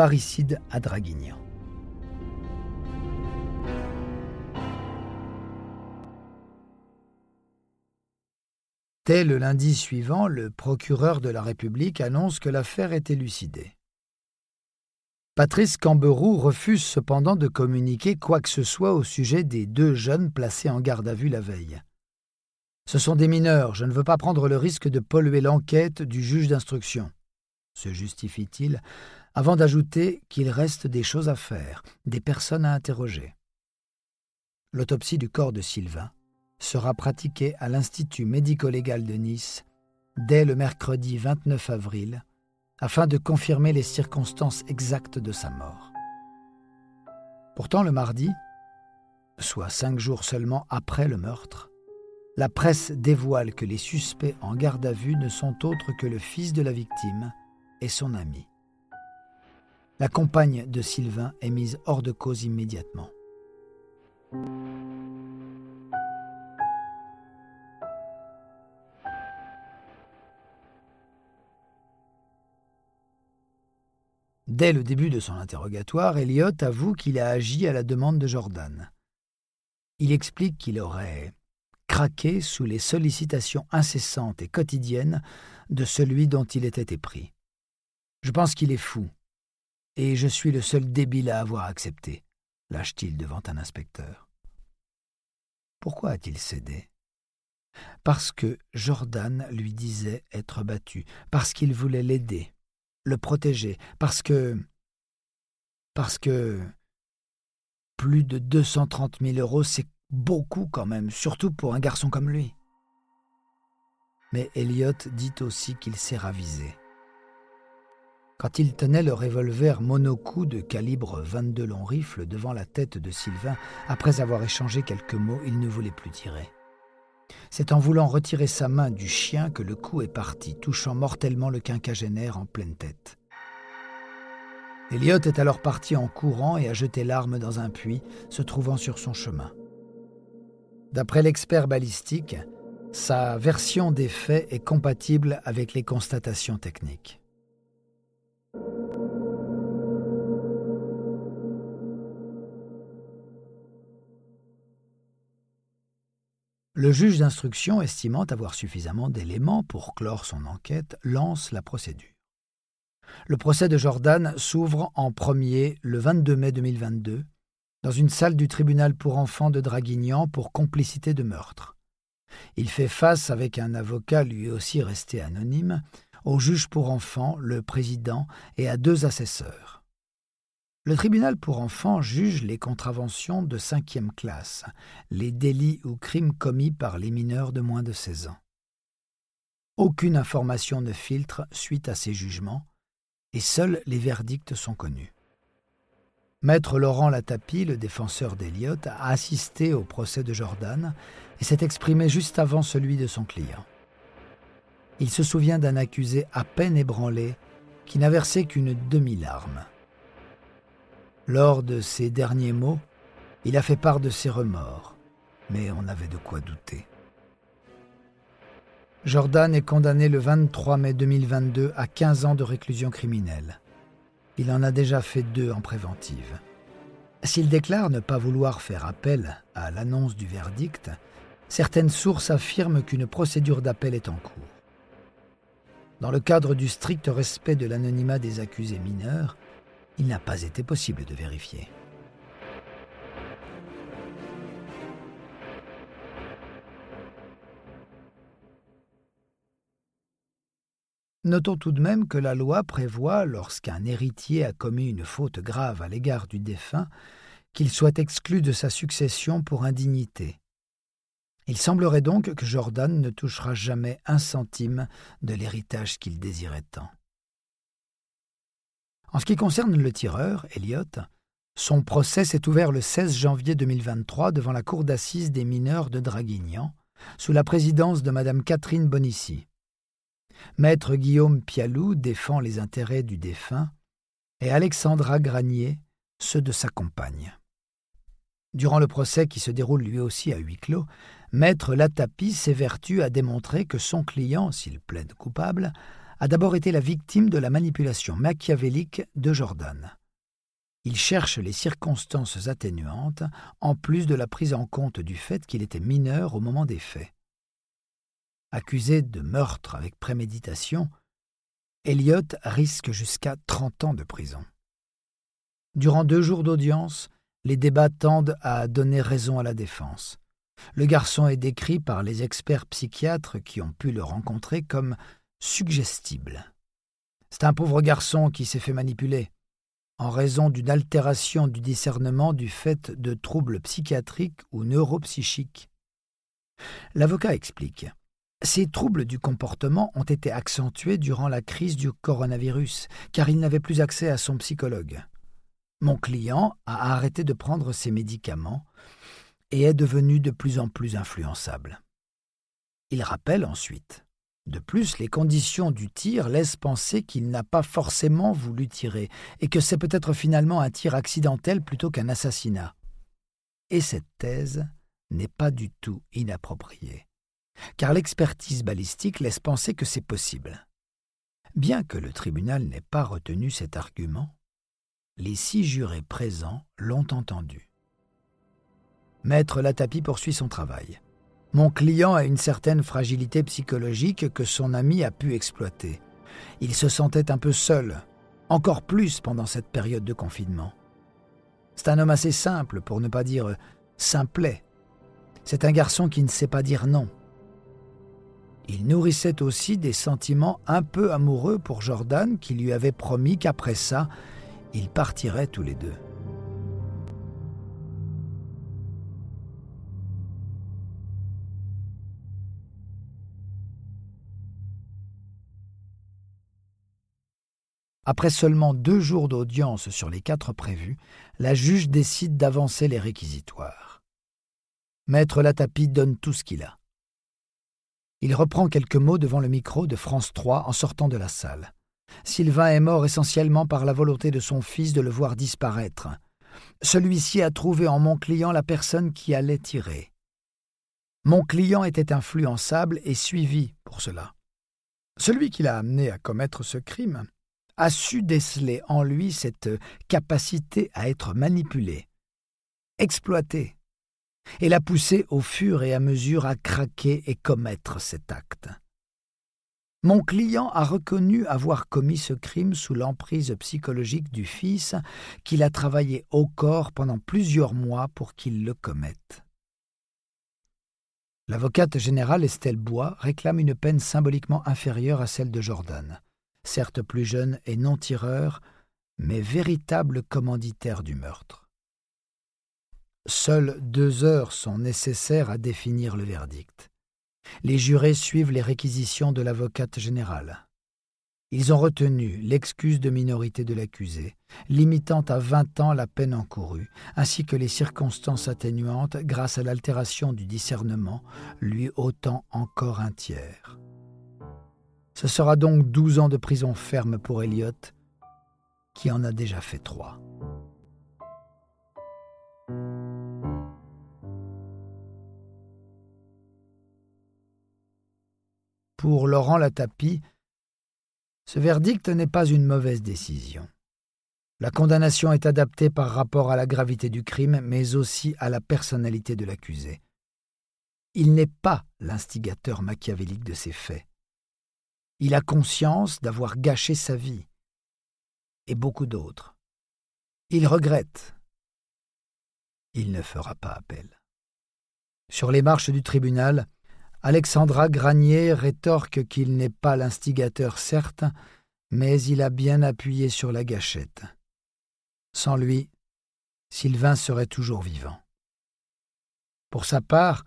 parricide à Draguignan. Dès le lundi suivant, le procureur de la République annonce que l'affaire est élucidée. Patrice Camberoux refuse cependant de communiquer quoi que ce soit au sujet des deux jeunes placés en garde à vue la veille. Ce sont des mineurs, je ne veux pas prendre le risque de polluer l'enquête du juge d'instruction, se justifie-t-il, avant d'ajouter qu'il reste des choses à faire, des personnes à interroger. L'autopsie du corps de Sylvain sera pratiquée à l'Institut médico-légal de Nice dès le mercredi 29 avril, afin de confirmer les circonstances exactes de sa mort. Pourtant, le mardi, soit cinq jours seulement après le meurtre, la presse dévoile que les suspects en garde à vue ne sont autres que le fils de la victime et son ami. La compagne de Sylvain est mise hors de cause immédiatement. Dès le début de son interrogatoire, Elliot avoue qu'il a agi à la demande de Jordan. Il explique qu'il aurait craqué sous les sollicitations incessantes et quotidiennes de celui dont il était épris. Je pense qu'il est fou, et je suis le seul débile à avoir accepté, lâche-t-il devant un inspecteur. Pourquoi a-t-il cédé? Parce que Jordan lui disait être battu, parce qu'il voulait l'aider, le protéger, parce que... parce que... Plus de 230 000 euros, c'est beaucoup quand même, surtout pour un garçon comme lui. Mais Elliot dit aussi qu'il s'est ravisé. Quand il tenait le revolver monocoup de calibre 22 long rifle devant la tête de Sylvain, après avoir échangé quelques mots, il ne voulait plus tirer. C'est en voulant retirer sa main du chien que le coup est parti, touchant mortellement le quinquagénaire en pleine tête. Elliot est alors parti en courant et a jeté l'arme dans un puits, se trouvant sur son chemin. D'après l'expert balistique, sa version des faits est compatible avec les constatations techniques. Le juge d'instruction, estimant avoir suffisamment d'éléments pour clore son enquête, lance la procédure. Le procès de Jordan s'ouvre en premier le 22 mai 2022 dans une salle du tribunal pour enfants de Draguignan pour complicité de meurtre. Il fait face, avec un avocat lui aussi resté anonyme, au juge pour enfants, le président, et à deux assesseurs. Le tribunal pour enfants juge les contraventions de cinquième classe, les délits ou crimes commis par les mineurs de moins de 16 ans. Aucune information ne filtre suite à ces jugements, et seuls les verdicts sont connus. Maître Laurent Latapi, le défenseur d'Eliott, a assisté au procès de Jordan et s'est exprimé juste avant celui de son client. Il se souvient d'un accusé à peine ébranlé qui n'a versé qu'une demi-larme. Lors de ses derniers mots, il a fait part de ses remords, mais on avait de quoi douter. Jordan est condamné le 23 mai 2022 à 15 ans de réclusion criminelle. Il en a déjà fait deux en préventive. S'il déclare ne pas vouloir faire appel à l'annonce du verdict, certaines sources affirment qu'une procédure d'appel est en cours. Dans le cadre du strict respect de l'anonymat des accusés mineurs, il n'a pas été possible de vérifier. Notons tout de même que la loi prévoit, lorsqu'un héritier a commis une faute grave à l'égard du défunt, qu'il soit exclu de sa succession pour indignité. Il semblerait donc que Jordan ne touchera jamais un centime de l'héritage qu'il désirait tant. En ce qui concerne le tireur, Elliot, son procès s'est ouvert le 16 janvier 2023 devant la cour d'assises des mineurs de Draguignan, sous la présidence de Mme Catherine Bonissi. Maître Guillaume Pialou défend les intérêts du défunt et Alexandra Granier ceux de sa compagne. Durant le procès qui se déroule lui aussi à huis clos, Maître Latapi s'évertue à démontrer que son client, s'il plaide coupable, a d'abord été la victime de la manipulation machiavélique de Jordan. Il cherche les circonstances atténuantes, en plus de la prise en compte du fait qu'il était mineur au moment des faits. Accusé de meurtre avec préméditation, Elliot risque jusqu'à 30 ans de prison. Durant deux jours d'audience, les débats tendent à donner raison à la défense. Le garçon est décrit par les experts psychiatres qui ont pu le rencontrer comme suggestible. C'est un pauvre garçon qui s'est fait manipuler, en raison d'une altération du discernement du fait de troubles psychiatriques ou neuropsychiques. L'avocat explique. Ces troubles du comportement ont été accentués durant la crise du coronavirus, car il n'avait plus accès à son psychologue. Mon client a arrêté de prendre ses médicaments et est devenu de plus en plus influençable. Il rappelle ensuite de plus, les conditions du tir laissent penser qu'il n'a pas forcément voulu tirer, et que c'est peut-être finalement un tir accidentel plutôt qu'un assassinat. Et cette thèse n'est pas du tout inappropriée, car l'expertise balistique laisse penser que c'est possible. Bien que le tribunal n'ait pas retenu cet argument, les six jurés présents l'ont entendu. Maître Latapi poursuit son travail. Mon client a une certaine fragilité psychologique que son ami a pu exploiter. Il se sentait un peu seul, encore plus pendant cette période de confinement. C'est un homme assez simple, pour ne pas dire simplet. C'est un garçon qui ne sait pas dire non. Il nourrissait aussi des sentiments un peu amoureux pour Jordan qui lui avait promis qu'après ça, ils partiraient tous les deux. Après seulement deux jours d'audience sur les quatre prévus, la juge décide d'avancer les réquisitoires. Maître Latapi donne tout ce qu'il a. Il reprend quelques mots devant le micro de France 3 en sortant de la salle. Sylvain est mort essentiellement par la volonté de son fils de le voir disparaître. Celui-ci a trouvé en mon client la personne qui allait tirer. Mon client était influençable et suivi pour cela. Celui qui l'a amené à commettre ce crime a su déceler en lui cette capacité à être manipulé, exploité, et l'a poussé au fur et à mesure à craquer et commettre cet acte. Mon client a reconnu avoir commis ce crime sous l'emprise psychologique du fils qu'il a travaillé au corps pendant plusieurs mois pour qu'il le commette. L'avocate générale Estelle Bois réclame une peine symboliquement inférieure à celle de Jordan certes plus jeune et non tireur, mais véritable commanditaire du meurtre. Seules deux heures sont nécessaires à définir le verdict. Les jurés suivent les réquisitions de l'avocate générale. Ils ont retenu l'excuse de minorité de l'accusé, limitant à vingt ans la peine encourue, ainsi que les circonstances atténuantes grâce à l'altération du discernement, lui ôtant encore un tiers. Ce sera donc douze ans de prison ferme pour Elliot, qui en a déjà fait trois. Pour Laurent Latapi, ce verdict n'est pas une mauvaise décision. La condamnation est adaptée par rapport à la gravité du crime, mais aussi à la personnalité de l'accusé. Il n'est pas l'instigateur machiavélique de ces faits. Il a conscience d'avoir gâché sa vie et beaucoup d'autres. Il regrette. Il ne fera pas appel. Sur les marches du tribunal, Alexandra Granier rétorque qu'il n'est pas l'instigateur certes, mais il a bien appuyé sur la gâchette. Sans lui, Sylvain serait toujours vivant. Pour sa part,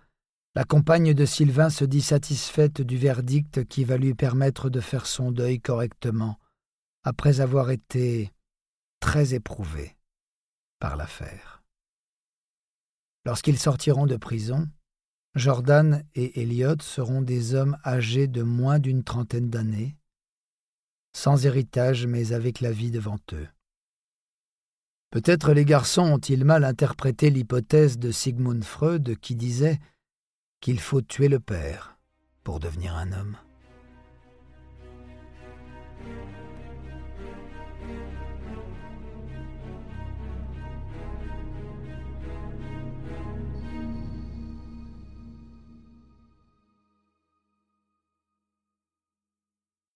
la compagne de Sylvain se dit satisfaite du verdict qui va lui permettre de faire son deuil correctement, après avoir été très éprouvé par l'affaire. Lorsqu'ils sortiront de prison, Jordan et Elliot seront des hommes âgés de moins d'une trentaine d'années, sans héritage mais avec la vie devant eux. Peut-être les garçons ont-ils mal interprété l'hypothèse de Sigmund Freud qui disait qu'il faut tuer le père pour devenir un homme.